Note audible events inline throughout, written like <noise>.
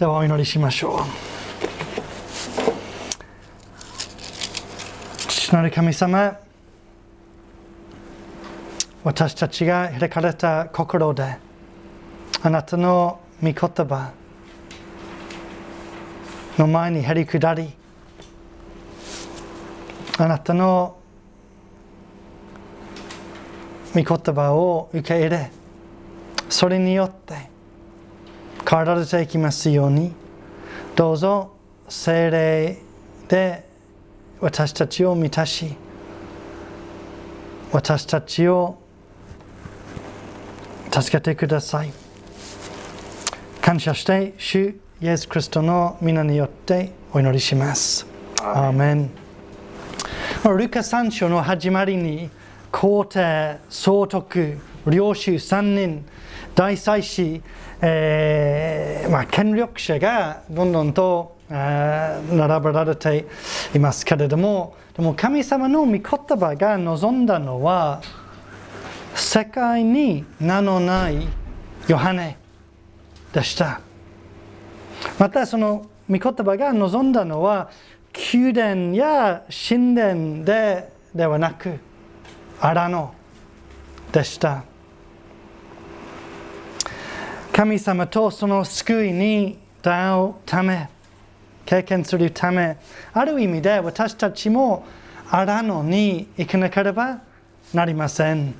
ではお祈りしましょう。父なる神様、私たちが開かれた心で、あなたの御言葉の前にへり下り、あなたの御言葉を受け入れ、それによって変わられていきますように、どうぞ精霊で私たちを満たし、私たちを助けてください。感謝して、主イエス・クリストの皆によってお祈りします。アーメン。ルカ3章の始まりに、皇帝、総督、領主3人、大祭司、えーまあ、権力者がどんどんと並べられていますけれども、でも神様の御言葉が望んだのは、世界に名のないヨハネでした。またその御言葉が望んだのは、宮殿や神殿でではなく、荒野でした。神様とその救いに出会うため、経験するため、ある意味で私たちも荒野に行かなければなりません。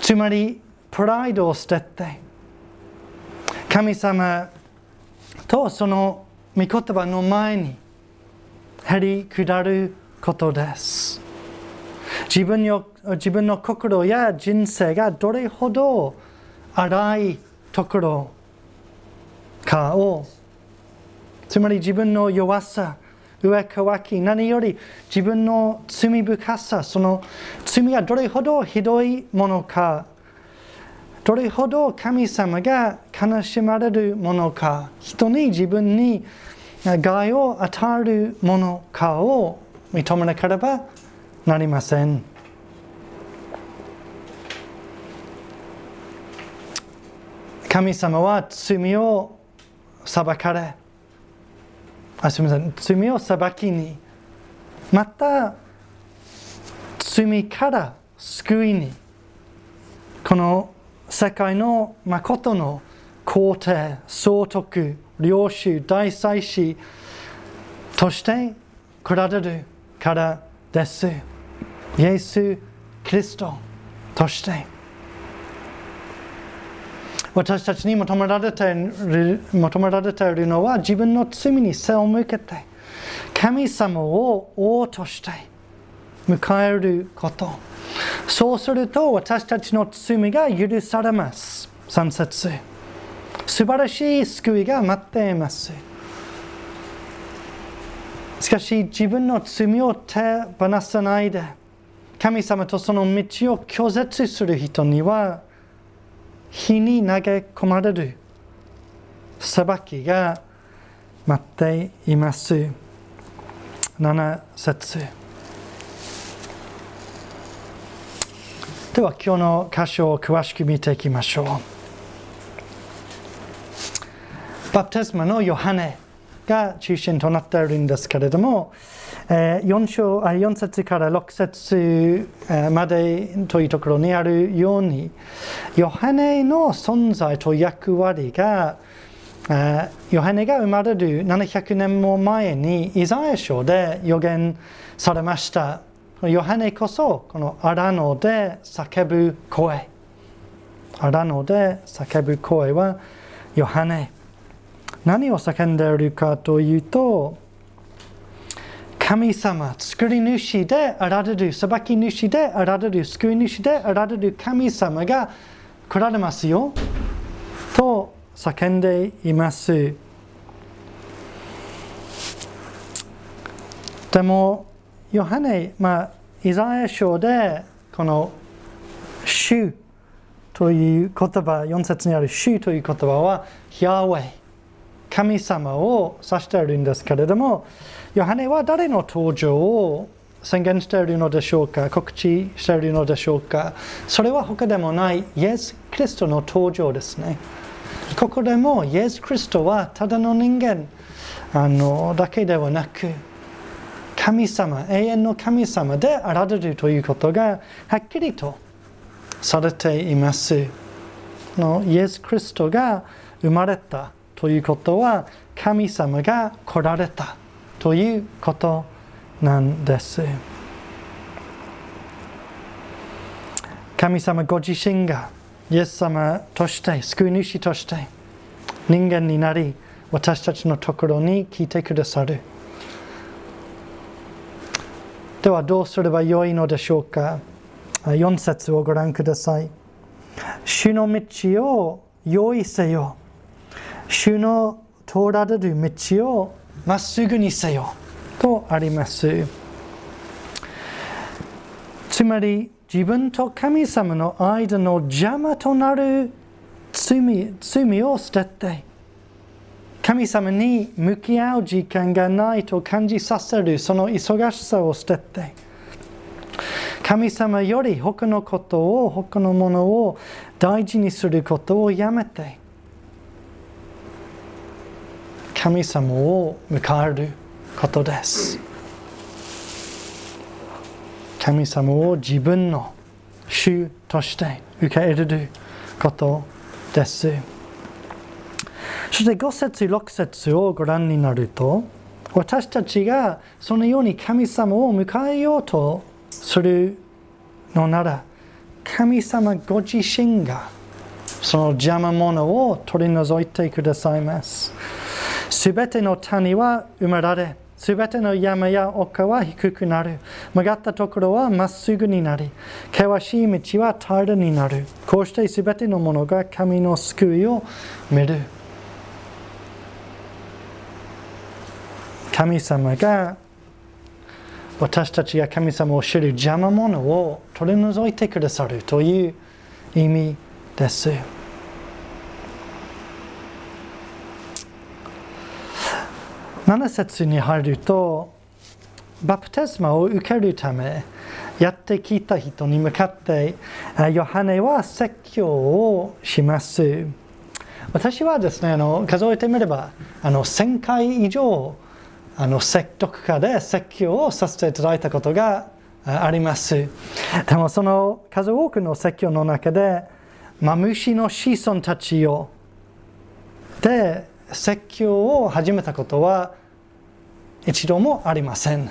つまり、プライドを捨てて、神様とその御言葉の前に減り下ることです。自分自分の心や人生がどれほど荒いところかをつまり自分の弱さ上乾き何より自分の罪深さその罪がどれほどひどいものかどれほど神様が悲しまれるものか人に自分に害を与えるものかを認めなければなりません。神様は罪を裁かれ、あすみません、罪を裁きに、また罪から救いに、この世界の誠の皇帝、総督、領主、大祭司として来られるからです。イエス・キリストとして。私たちに求められている求められているのは自分の罪に背を向けて神様を王として迎えること。そうすると私たちの罪が許されます。3節。素晴らしい救いが待っています。しかし自分の罪を手放さないで神様とその道を拒絶する人には火に投げ込まれる裁きが待っています。7節では今日の箇所を詳しく見ていきましょう。バプテスマのヨハネが中心となっているんですけれども、えー、4, 章4節から6節までというところにあるように、ヨハネの存在と役割が、ヨハネが生まれる700年も前にイザヤ書で予言されました。ヨハネこそこの荒野で叫ぶ声。荒野で叫ぶ声はヨハネ。何を叫んでいるかというと、神様、作り主であられる、裁き主であられる、救い主であられる神様が来られますよ。と叫んでいます。でも、ヨハネ、まあ、イザヤ書で、この、主という言葉、4節にある主という言葉は、ヤーウェイ。神様を指しているんですけれども、ヨハネは誰の登場を宣言しているのでしょうか告知しているのでしょうか。それは他でもないイエス・キリストの登場ですね。ここでもイエス・クリストはただの人間あのだけではなく神様永遠の神様であられるということがはっきりとされています。のイエス・クリストが生まれたということは神様が来られた。ということなんです。神様ご自身がイエス様として救い主として人間になり私たちのところに来てくださる。ではどうすればよいのでしょうか。4節をご覧ください。主の道を用意せよ。主の通られる道をまっすぐにせよ。とあります。つまり自分と神様の間の邪魔となる罪罪を捨てて神様に向き合う時間がないと感じさせるその忙しさを捨てて神様より他のことを他のものを大事にすることをやめて神様を迎えることです。神様を自分の主として受け入れることです。そして5節6節をご覧になると私たちがそのように神様を迎えようとするのなら神様ご自身がその邪魔者を取り除いてくださいます。すべての谷は埋められすべての山や丘は低くなる。曲がったところはまっすぐになり、険しい道は平らになる。こうしてすべてのものが神の救いを見る。神様が私たちが神様を知る邪魔者を取り除いてくださるという意味です。7節に入るとバプテスマを受けるためやってきた人に向かってヨハネは説教をします。私はですねあの数えてみればあの1000回以上あの説得家で説教をさせていただいたことがあります。でもその数多くの説教の中でマムシの子孫たちをで説教を始めたことは一度もありません。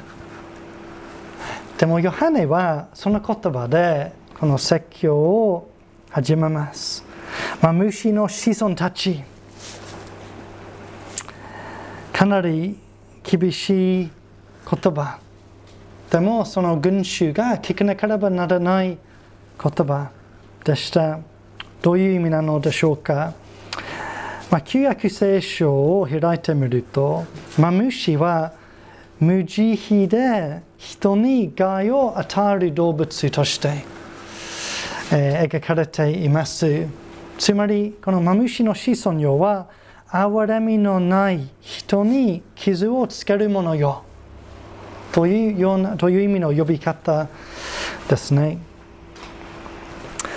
でもヨハネはその言葉でこの説教を始めます、まあ、虫の子孫たち。かなり厳しい言葉。でもその群衆が聞かなければならない言葉でした。どういう意味なのでしょうか？まあ、旧約聖書を開いてみると、マムシは無慈悲で人に害を与える動物として、えー、描かれています。つまり、このマムシの子孫よは、憐れみのない人に傷をつけるものよ。というようなという意味の呼び方ですね。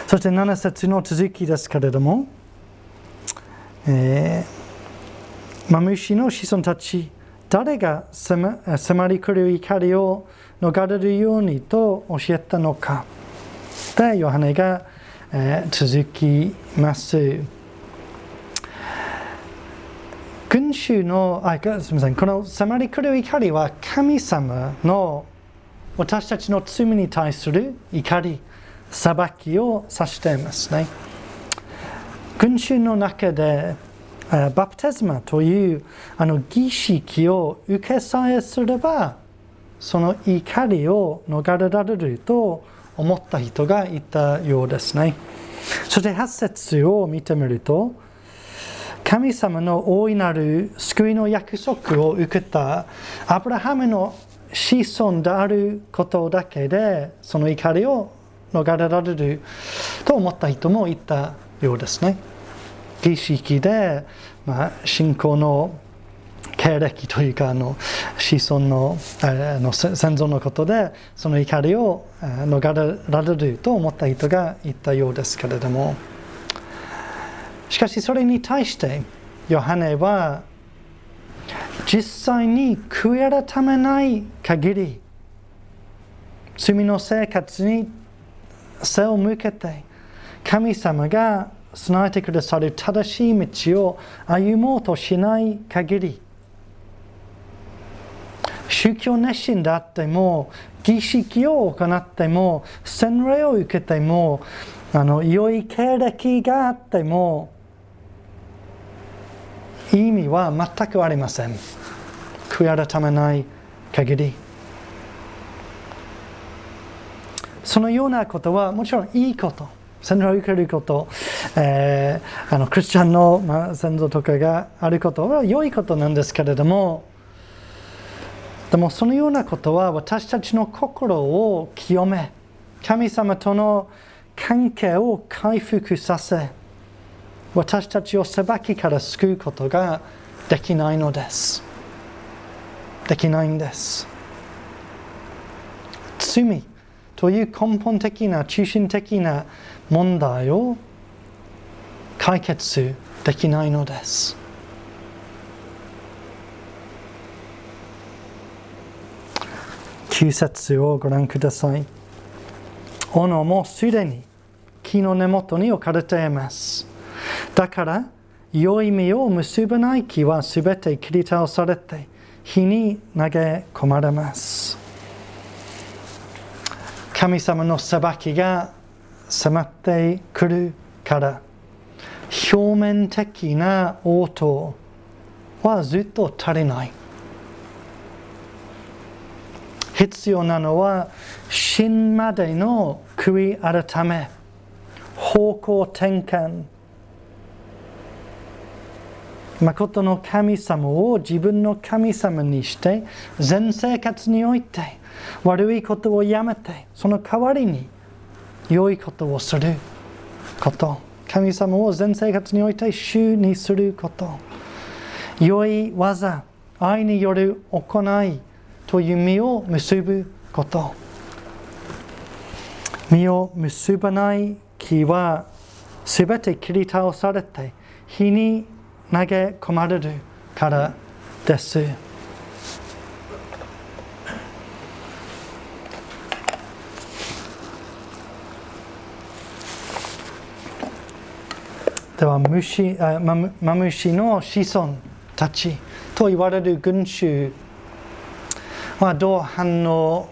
そして7節の続きですけれども、えー、マムシの子孫たち誰が迫り来る怒りを逃れるようにと教えたのか。で、ヨハネが、えー、続きます。群衆の、あ、すみません、この迫り来る怒りは神様の私たちの罪に対する怒り、裁きを指していますね。群衆の中でバプテスマというあの儀式を受けさえすればその怒りを逃れられると思った人がいたようですね。そして8節を見てみると神様の大いなる救いの約束を受けたアブラハムの子孫であることだけでその怒りを逃れられると思った人もいたようですね。儀式で、まあ、信仰の経歴というかあの子孫のあの先祖のことでその怒りを逃れられると思った人がいたようですけれどもしかしそれに対してヨハネは実際に悔い改めない限り罪の生活に背を向けて神様が備えてくださる正しい道を歩もうとしない限り宗教熱心であっても儀式を行っても洗礼を受けてもあの良い経歴があっても意味は全くありません。悔い改めない限り。そのようなことはもちろんいいこと。洗礼を受けること、えー、あのクリスチャンの、まあ、先祖とかがあることは良いことなんですけれどもでもそのようなことは私たちの心を清め神様との関係を回復させ私たちを裁きから救うことができないのです。できないんです。罪という根本的な中心的な問題を解決できないのです9節をご覧ください。斧もすでに木の根元に置かれています。だから、良い実を結ばない木はすべて切り倒されて、火に投げ込まれます。神様の裁きが迫ってくるから、表面的な応答はずっと足りない。必要なのは真までの悔い改め方向転換誠の神様を自分の神様にして全生活において悪いことをやめてその代わりに良いことをすること。神様を全生活において主にすること。良い技愛による行いという実を結ぶこと。実を結ばない木はすべて切り倒されて火に投げ込まれるからです。では虫あマムシの子孫たちと言われる群衆。はどう反応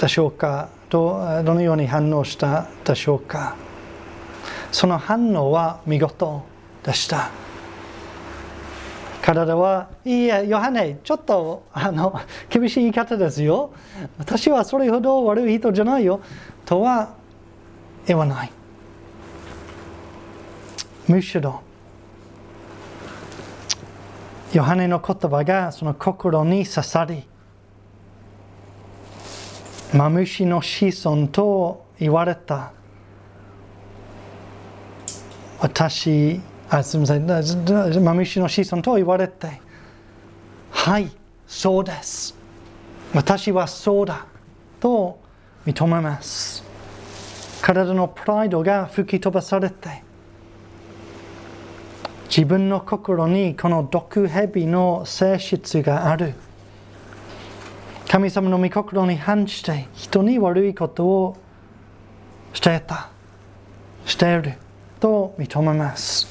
でしょうか？どどのように反応したでしょうか？その反応は見事でした。彼らはいいえヨハネちょっとあの <laughs> 厳しい言い方ですよ。私はそれほど悪い人じゃないよ。とは言わない。むしろヨハネの言葉がその心に刺さりマムシの子孫と言われた私あすみませんマムシの子孫と言われてはいそうです私はそうだと認めます体のプライドが吹き飛ばされて自分の心にこの毒蛇の性質がある。神様の御心に反して人に悪いことをしていたしていると認めます。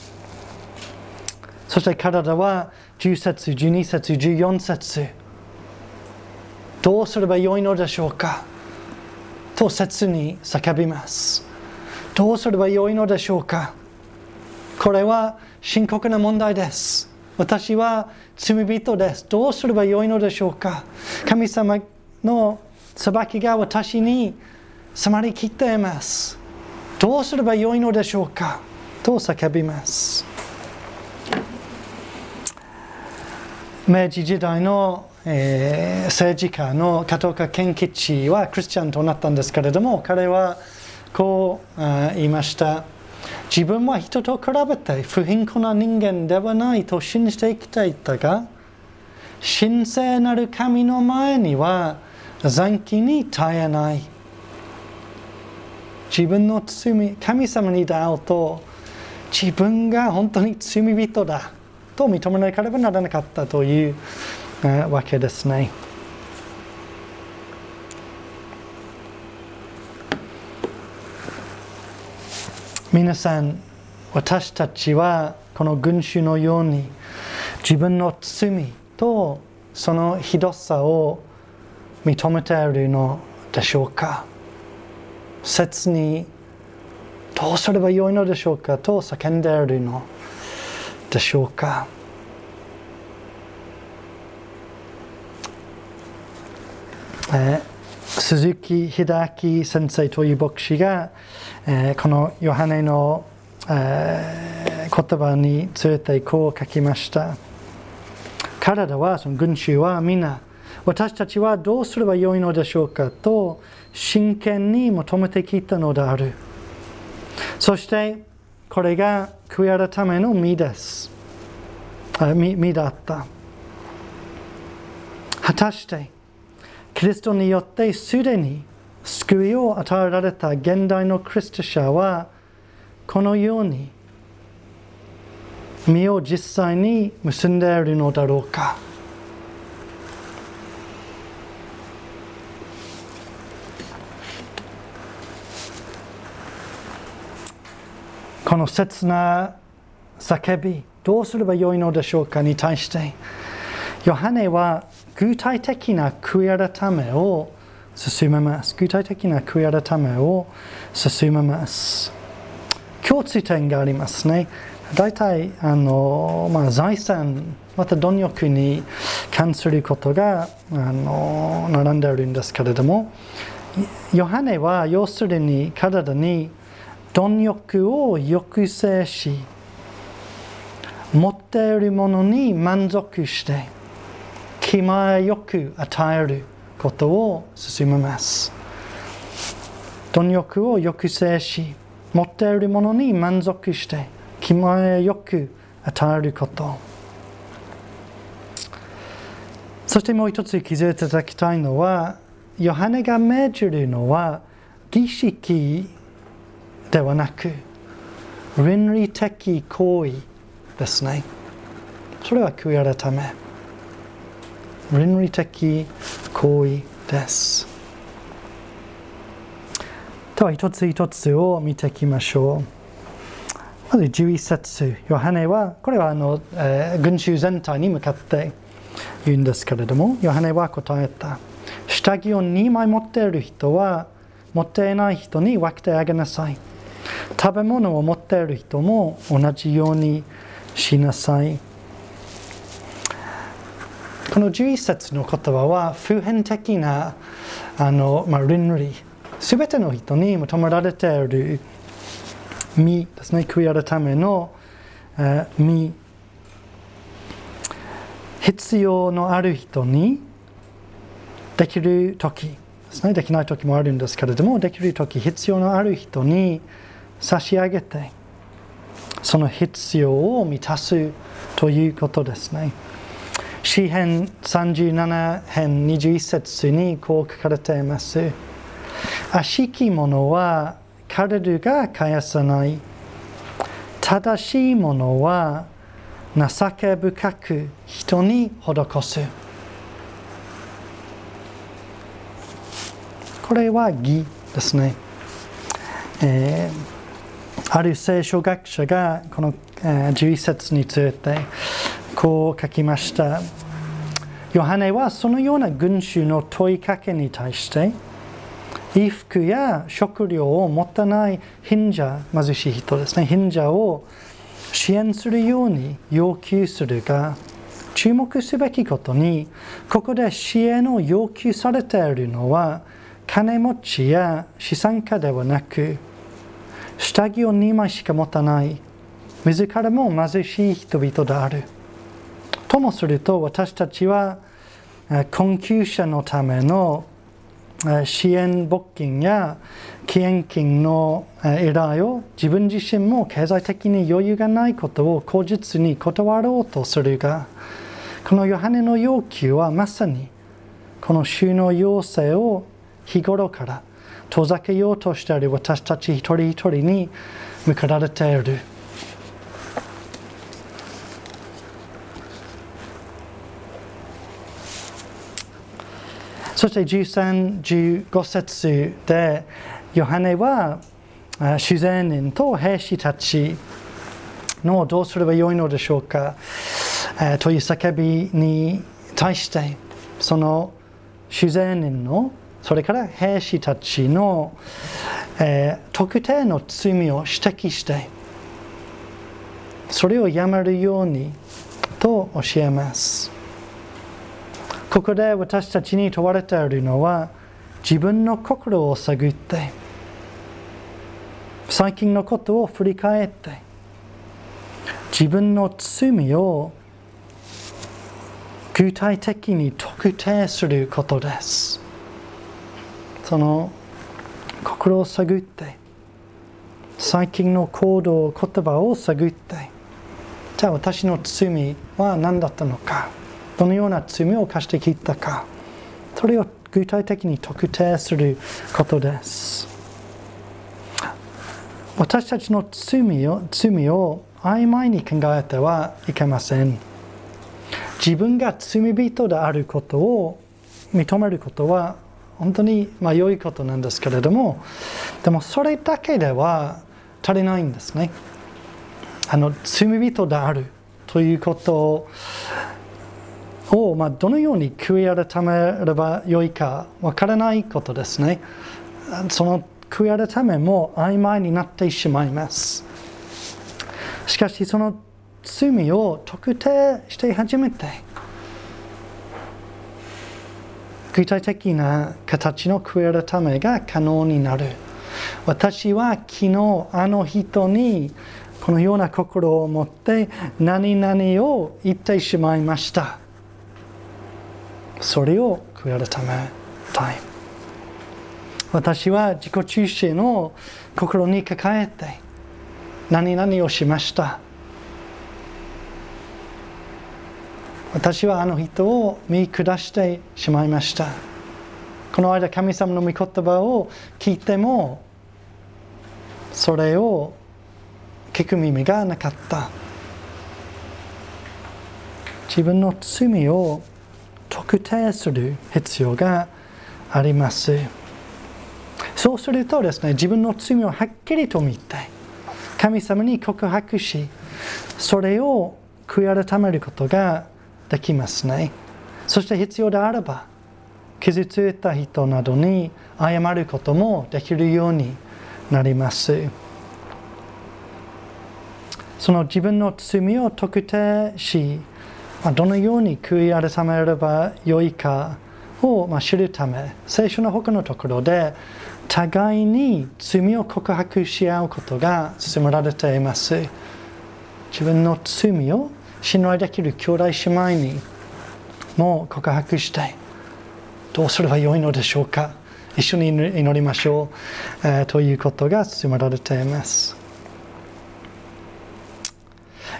そして体は10節12節14節どうすればよいのでしょうか？と切に叫びます。どうすればよいのでしょうか？これは深刻な問題です私は罪人です。どうすればよいのでしょうか神様の裁きが私に迫りきっています。どうすればよいのでしょうかと叫びます。明治時代の、えー、政治家の加藤健吉はクリスチャンとなったんですけれども彼はこう言いました。自分は人と比べて不貧困な人間ではないと信じて生きていたが、神聖なる神の前には残機に耐えない。自分の罪、神様に出会うと、自分が本当に罪人だと認めなければならなかったというわけですね。皆さん私たちはこの群衆のように自分の罪とそのひどさを認めているのでしょうか？切にどうすればよいのでしょうかと叫んでいるのでしょうか？え、鈴木秀明先生という牧師が、えー、このヨハネの、えー、言葉についてこう書きました彼らはその群衆はみんな私たちはどうすればよいのでしょうかと真剣に求めてきたのであるそしてこれが悔い改めの身です身身だった果たしてキリストによってすでに救いを与えられた現代のクリスト者はこのように身を実際に結んでいるのだろうかこの切な叫びどうすればよいのでしょうかに対してヨハネは具体的な悔い改めを進めます。具体的な悔い改めを進めます。共通点がありますね。大体あの、まあ、財産また貪欲に関することがあの並んでいるんですけれどもヨハネは要するに体に貪欲を抑制し持っているものに満足して気前よく与えることを進めます。貪欲を抑制し持っているものに満足して気前よく与えること。そしてもう一つ気づいていただきたいのはヨハネが命じるのは儀式ではなく倫理的行為ですね。それは悔い改め。倫理的行為です。では一つ一つを見ていきましょう。まず11節、ヨハネは、これはあの、えー、群衆全体に向かって言うんですけれども、ヨハネは答えた。下着を2枚持っている人は、持っていない人に分けてあげなさい。食べ物を持っている人も同じようにしなさい。この11節の言葉は普遍的なあの、まあ、倫理。すべての人に求められている身ですね。悔い改めの、えー、身必要のある人にできる時ですね。できない時もあるんですけれどもできる時必要のある人に差し上げてその必要を満たすということですね。詩編37編21節にこう書かれています。悪しき者は彼らが返さない。正しい者は情け深く人に施す。これは義ですね。えー、ある聖書学者がこの、えー、11節についてこう書きました。ヨハネはそのような群衆の問いかけに対して衣服や食料を持たない貧者、貧しい人ですね、貧者を支援するように要求するが、注目すべきことに、ここで支援を要求されているのは、金持ちや資産家ではなく、下着を2枚しか持たない、自らも貧しい人々である。ともすると私たちは困窮者のための支援募金や義援金の依頼を自分自身も経済的に余裕がないことを口実に断ろうとするがこのヨハネの要求はまさにこの収納要請を日頃から遠ざけようとしている私たち一人一人に向けられている。そして13、15節で、ヨハネは主税人と兵士たちのどうすればよいのでしょうか、という叫びに対して、その主税人のそれから兵士たちの、特定の罪を指摘してそれをやめるようにと教えますここで私たちに問われているのは自分の心を探って最近のことを振り返って自分の罪を具体的に特定することです。その心を探って最近の行動言葉を探ってじゃあ私の罪は何だったのか。どのような罪を犯してきたかそれを具体的に特定することです。私たちの罪を罪を曖昧に考えてはいけません。自分が罪人であることを認めることは本当にまあ良いことなんですけれどもでもそれだけでは足りないんですね。あの罪人であるということを、まあ、どのように悔い改めればよいかわからないことですね。その悔い改めも曖昧になってしまいます。しかしその罪を特定して初めて具体的な形の悔い改めが可能になる。私は昨日あの人にこのような心を持って何々を言ってしまいました。それを悔い改めたい。私は自己中心の心に抱えて何々をしました。私はあの人を見下してしまいました。この間神様の御言葉を聞いてもそれを聞く耳がなかった。自分の罪を特定する必要があります。そうするとですね自分の罪をはっきりと見て神様に告白しそれを悔い改めることができますね。そして必要であれば傷ついた人などに謝ることもできるようになります。その自分の罪を特定しどのように悔い改めればよいかを知るため聖書の他のところで互いに罪を告白し合うことが進められています。自分の罪を信頼できる兄弟姉妹にも告白してどうすればよいのでしょうか。一緒に祈りましょう、えー、ということが進められています。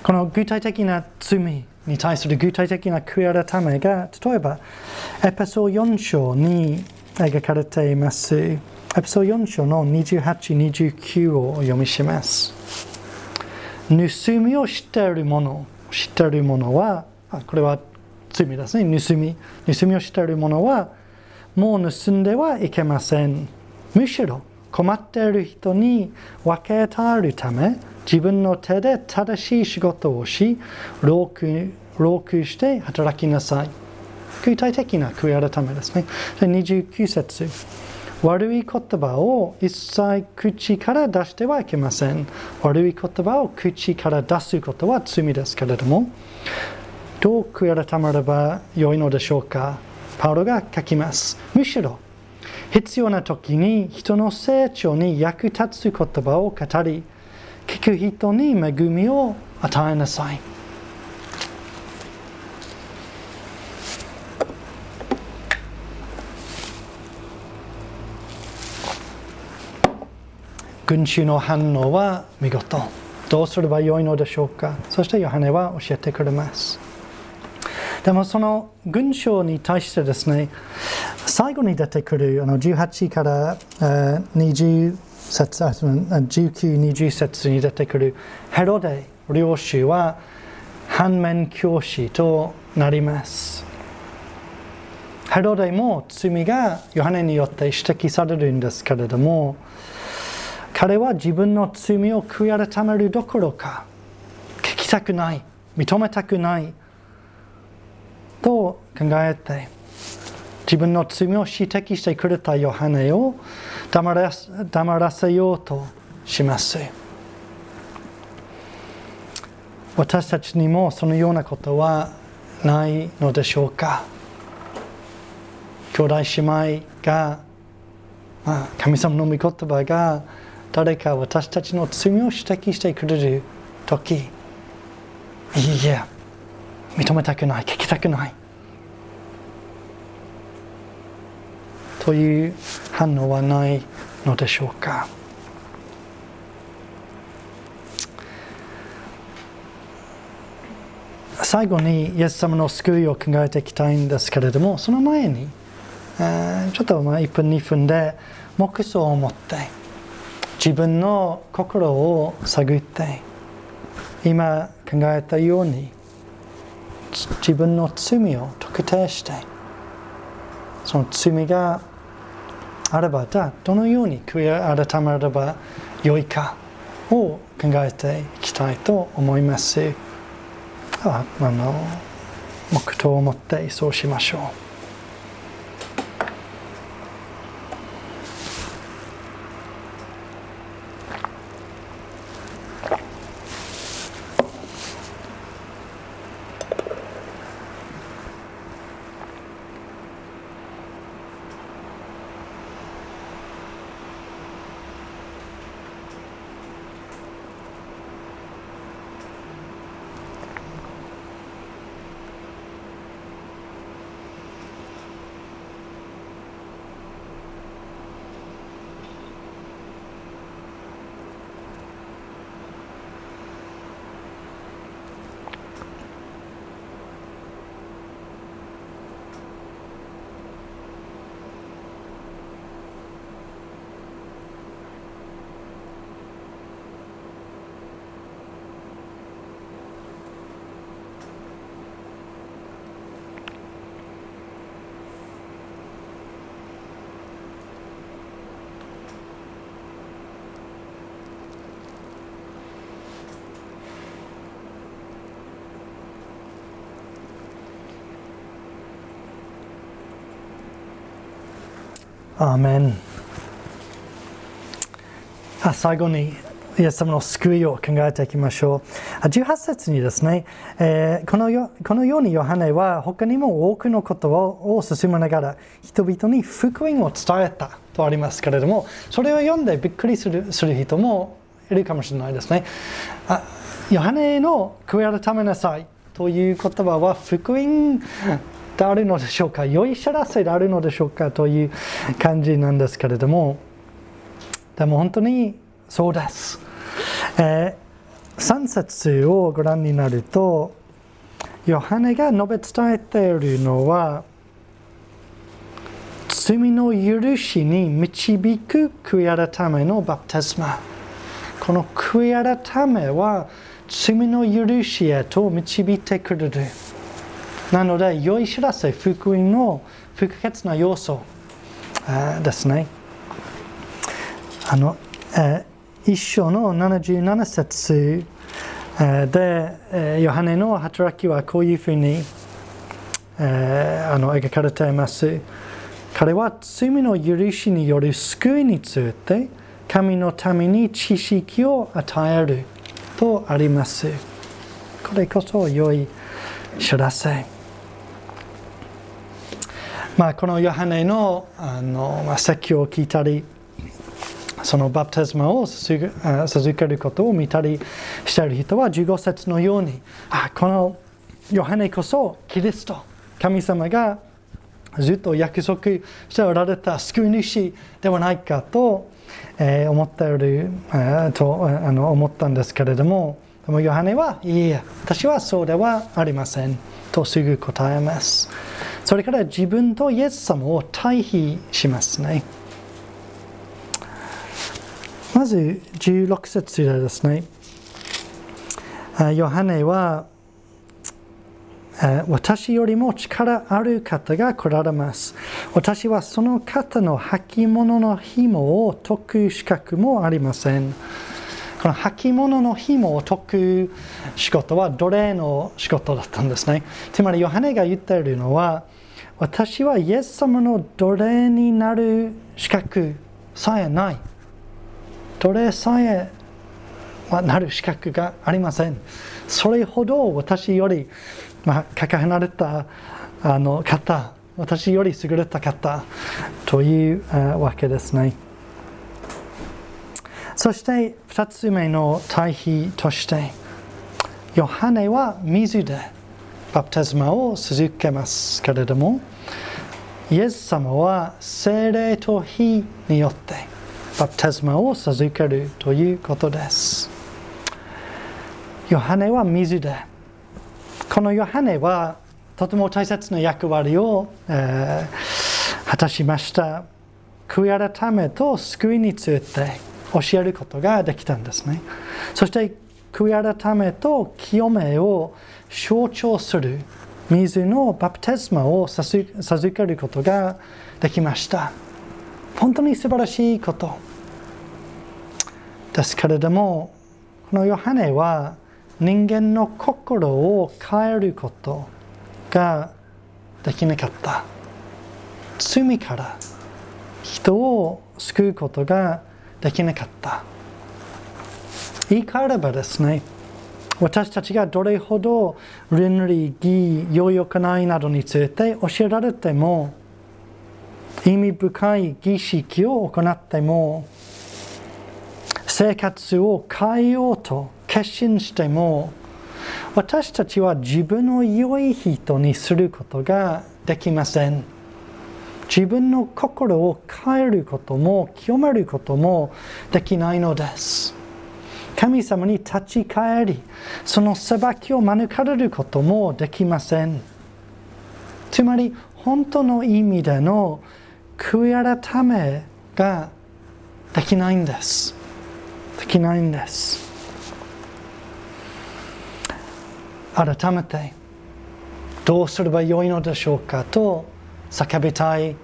この具体的な罪に対する具体的な悔い改めが例えばエペソ4章に描かれていますエペソ4章の28、29を読みします盗みを知っている者知っているものは、これは罪ですね、盗み。盗みを知っているものは、もう盗んではいけません。むしろ困っている人に分け与えるため、自分の手で正しい仕事をし、労苦労苦して働きなさい。具体的な悔い改めですね。29節悪い言葉を一切口から出してはいけません。悪い言葉を口から出すことは罪ですけれども、どう悔い改めればよいのでしょうか？パウロが書きます。むしろ、必要な時に人の成長に役立つ言葉を語り、聞く人に恵みを与えなさい。群衆の反応は見事。どうすればよいのでしょうか？そしてヨハネは教えてくれます。でもその群衆に対してですね最後に出てくるあの18から20節1920節に出てくるヘロデ領主は反面教師となります。ヘロデも罪がヨハネによって指摘されるんですけれども彼は自分の罪を悔い改めるどころか聞きたくない認めたくないと考えて自分の罪を指摘してくれたヨハネを黙ら黙らせようとします。私たちにもそのようなことはないのでしょうか。兄弟姉妹が、まあ、神様の御言葉が誰か私たちの罪を指摘してくれる時いいえ。認めたくない聞きたくない。という反応はないのでしょうか。最後にイエス様の救いを考えていきたいんですけれどもその前に、えちょっとまあ1分2分で目想を持って自分の心を探って今考えたように自分の罪を特定してその罪があればどのように悔い改めればよいかを考えていきたいと思います。あの黙祷を持ってそうしましょう。アーメンあ最後にイエス様の救いを考えていきましょう。18節にですね、えー、このよこのようにヨハネは他にも多くのことを進めながら人々に福音を伝えたとありますけれどもそれを読んでびっくりするする人もいるかもしれないですね。あヨハネの悔い改めなさいという言葉は福音であるのでしょうか良い知らせであるのでしょうかという感じなんですけれどもでも本当にそうです、えー、3節をご覧になるとヨハネが述べ伝えているのは罪の許しに導く悔い改めのバプテスマ。この悔い改めは罪の許しへと導いてくれる。なので、良い知らせ、福音の不可欠な要素ですね。あの、え一章の77節で、ヨハネの働きはこういうふうに、えあの描かれています。彼は罪の許しによる救いについて神のために知識を与えるとあります。これこそ良い知らせ。まあ、このヨハネのあの、まあ、説教を聞いたりそのバプテスマを授けることを見たりしている人は15節のようにあこのヨハネこそキリスト神様がずっと約束しておられた救い主ではないかと、え、思っている、え、とあの思ったんですけれどもでもヨハネはいいえ私はそうではありませんとすぐ答えます。それから自分とイエス様を対比しますね。まず16節ですね、ヨハネは、私よりも力ある方が来られます。私はその方の履物の紐を解く資格もありません。この履物の紐を解く仕事は奴隷の仕事だったんですね。つまり、ヨハネが言っているのは、私はイエス様の奴隷になる資格さえない。奴隷さえはなる資格がありません。それほど私より、まあ、かけ離れたあの方、私より優れた方というわけですね。そして2つ目の対比として、ヨハネは水でバプテスマを続けますけれども、イエス様は精霊と火によってバプテスマを授けるということです。ヨハネは水で、このヨハネはとても大切な役割を、えー、果たしました。悔い改めと救いについて教えることができたんですね。そして悔い改めと清めを象徴する水のバプテスマを授けることができました。本当に素晴らしいこと。ですけれども、このヨハネは人間の心を変えることができなかった。罪から人を救うことができなかった。言い換えればですね、私たちがどれほど倫理、義、良い行いなどについて教えられても、意味深い儀式を行っても、生活を変えようと決心しても、私たちは自分の良い人にすることができません。自分の心を変えることも清めることもできないのです。神様に立ち返り、その裁きを免れることもできません。つまり、本当の意味での悔い改めができないんです。できないんです。改めて、どうすればよいのでしょうかと叫びたい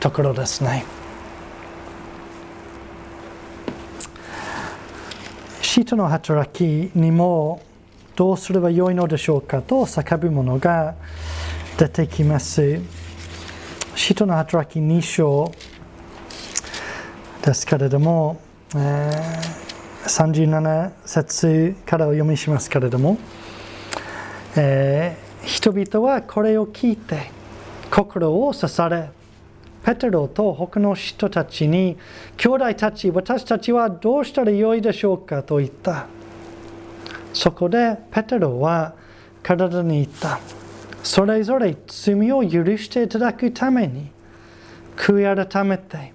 ところですね。使徒の働きにもどうすればよいのでしょうかと叫ぶものが出てきます。使徒の働き2章ですけれども、えー、37節からお読みしますけれども、えー、人々はこれを聞いて心を刺されペテロと他の人たちに、兄弟たち、私たちはどうしたらよいでしょうかと言った。そこでペテロは体に言った。それぞれ罪を許していただくために、悔い改めて、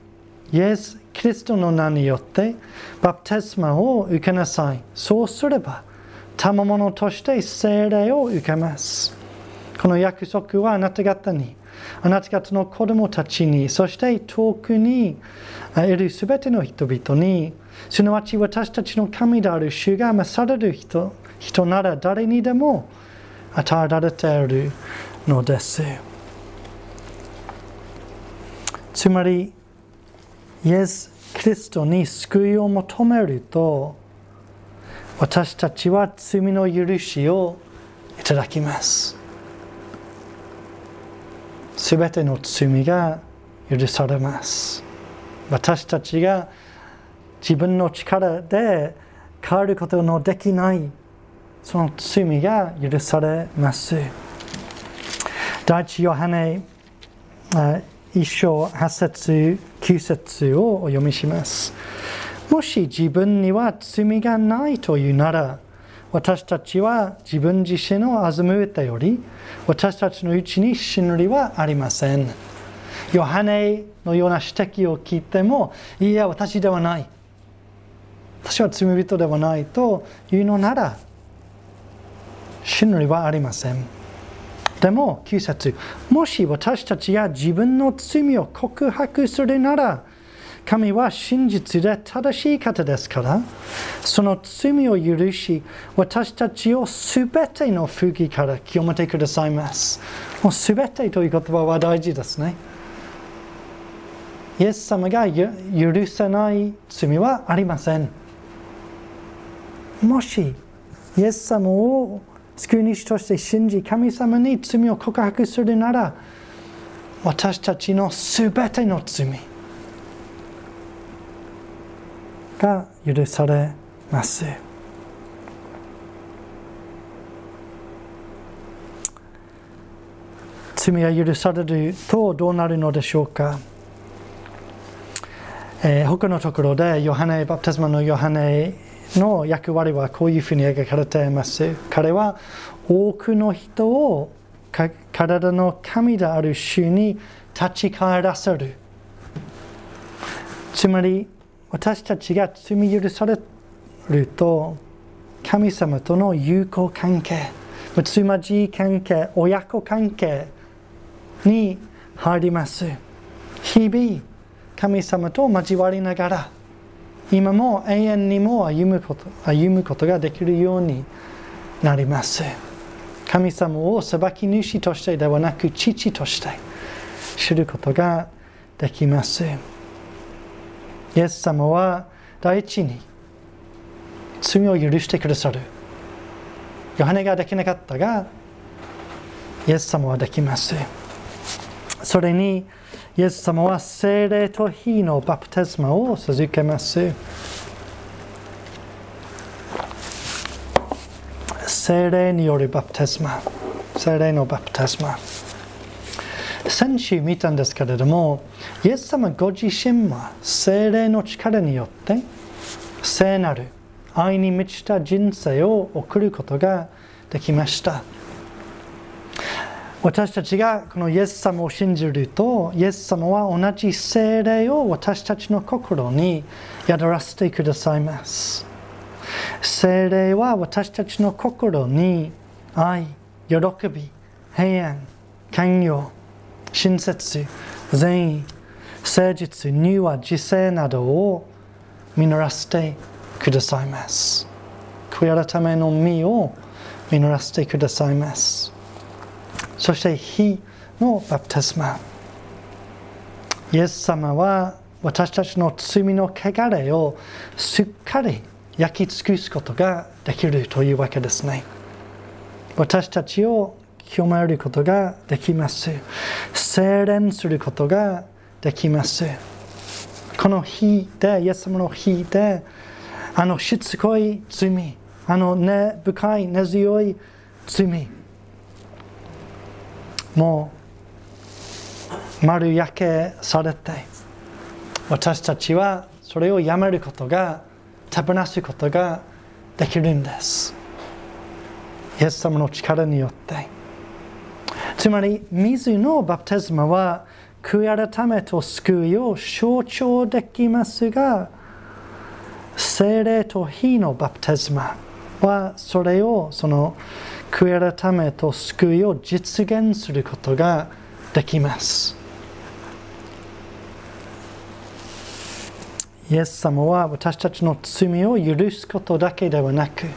イエス・キリストの名によってバプテスマを受けなさい。そうすれば、賜物として聖霊を受けます。この約束はあなた方にあなた方の子供たちに、そして遠くにいるすべての人々に、すなわち私たちの神である主が勝れる人人なら誰にでも与えられているのです。つまり、イエス・キリストに救いを求めると、私たちは罪の許しをいただきます。すべての罪が許されます。私たちが自分の力で変わることのできないその罪が許されます。第一ヨハネ一章八節九節をお読みします。もし自分には罪がないというなら、私たちは自分自身を欺いてより、私たちのうちに真理はありません。ヨハネのような指摘を聞いても、いや、私ではない。私は罪人ではないというのなら、真理はありません。でも、9節もし私たちが自分の罪を告白するなら、神は真実で正しい方ですから、その罪を許し、私たちをすべての不義から清めてくださいます。もうすべてという言葉は大事ですね。イエス様が許せない罪はありません。もし、イエス様を救い主として信じ、神様に罪を告白するなら、私たちのすべての罪が許されます。罪が許されるとどうなるのでしょうか、えー、他のところでヨハネバプテスマのヨハネの役割はこういうふうに描かれています。彼は多くの人を体の神である主に立ち返らせる。つまり私たちが罪許されると神様との友好関係つまじい関係親子関係に入ります。日々神様と交わりながら今も永遠にも歩むこと歩むことができるようになります。神様を裁き主としてではなく父として知ることができます。イエス様は第一に罪を許してくださる。ヨハネができなかったがイエス様はできます。それにイエス様は聖霊と火のバプテスマを授けます。聖霊によるバプテスマ。聖霊のバプテスマ。先週見たんですけれどもイエス様ご自身は聖霊の力によって聖なる愛に満ちた人生を送ることができました。私たちがこのイエス様を信じるとイエス様は同じ聖霊を私たちの心に宿らせてくださいます。聖霊は私たちの心に愛、喜び、平安、寛容、親切、善意、誠実、乳和、自制などを実らせてくださいます。悔い改めの実を実らせてくださいます。そして火のバプテスマ。イエス様は私たちの罪の汚れをすっかり焼き尽くすことができるというわけですね。私たちを清めることができます。精錬することができます。この日で、イエス様の日で、あのしつこい罪、あの根深い根強い罪、もう丸焼けされて、私たちはそれをやめることが手放すことができるんです。イエス様の力によって。つまり、水のバプテスマは、悔い改めと救いを象徴できますが、精霊と火のバプテスマは、それを、その悔い改めと救いを実現することができます。イエス様は私たちの罪を許すことだけではなく、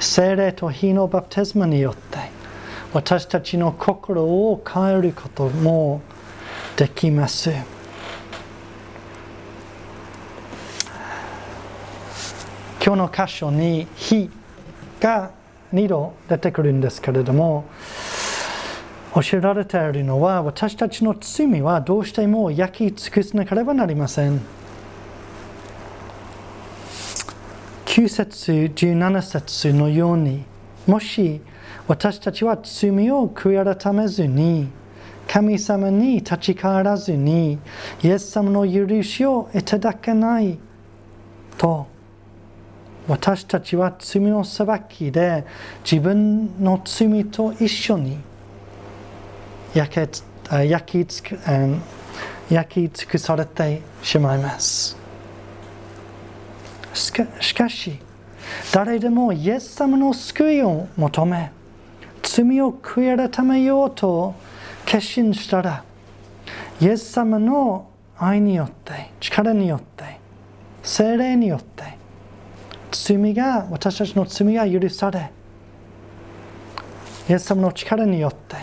精霊と火のバプテスマによって私たちの心を変えることもできます。今日の箇所に火が2度出てくるんですけれども教えられているのは私たちの罪はどうしても焼き尽くさなければなりません。9節17節のようにもし私たちは罪を悔い改めずに神様に立ち返らずにイエス様の許しをいただけないと私たちは罪の裁きで自分の罪と一緒に焼け焼きつく焼き尽くされてしまいます。しかしかし、誰でもイエス様の救いを求め、罪を悔い改めようと決心したら、イエス様の愛によって力によって精霊によって罪が私たちの罪が許されイエス様の力によって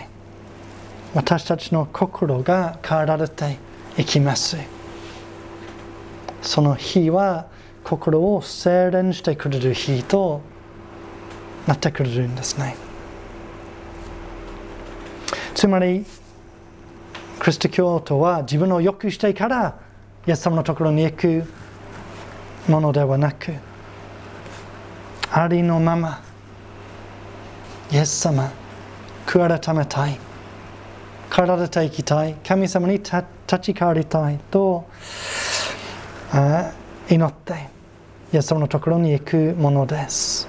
私たちの心が変えられていきます。その日は心を精錬してくれる日となってくれるんですね。つまりクリスト教徒は自分を良くしてからイエス様のところに行くものではなくありのままイエス様悔改めたい体でいきたい神様に立ち変わりたいと祈ってイエス様のところに行くものです。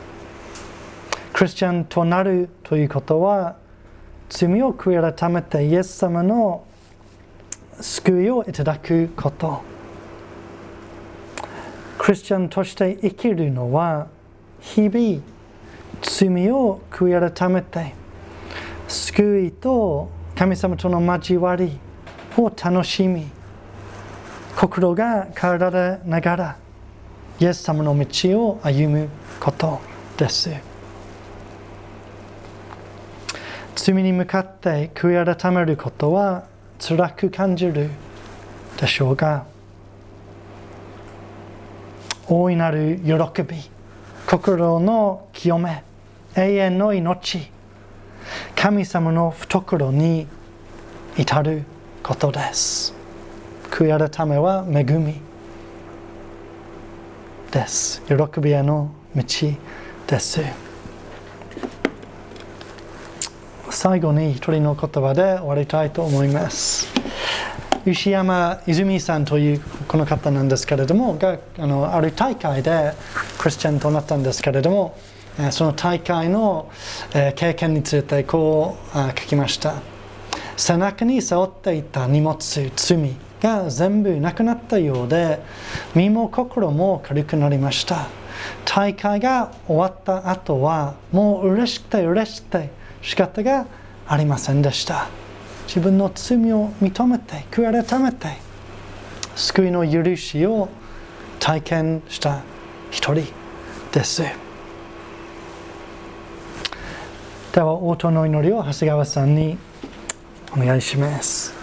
クリスチャンとなるということは罪を悔い改めてイエス様の救いをいただくこと。クリスチャンとして生きるのは日々罪を悔い改めて救いと神様との交わりを楽しみ心が変えられながらイエス様の道を歩むことです。罪に向かって悔い改めることは辛く感じるでしょうが大いなる喜び心の清め永遠の命神様の懐に至ることです。悔い改めは恵みです。喜びへの道です。最後に一人の言葉で終わりたいと思います。牛山泉さんというこの方なんですけれどもがあのある大会でクリスチャンとなったんですけれどもその大会の経験についてこう書きました。背中に背負っていた荷物罪が全部なくなったようで身も心も軽くなりました。大会が終わった後はもう嬉しくて嬉しくて仕方がありませんでした。自分の罪を認めて悔い改めて救いの許しを体験した一人です。では応答の祈りを長谷川さんにお願いします。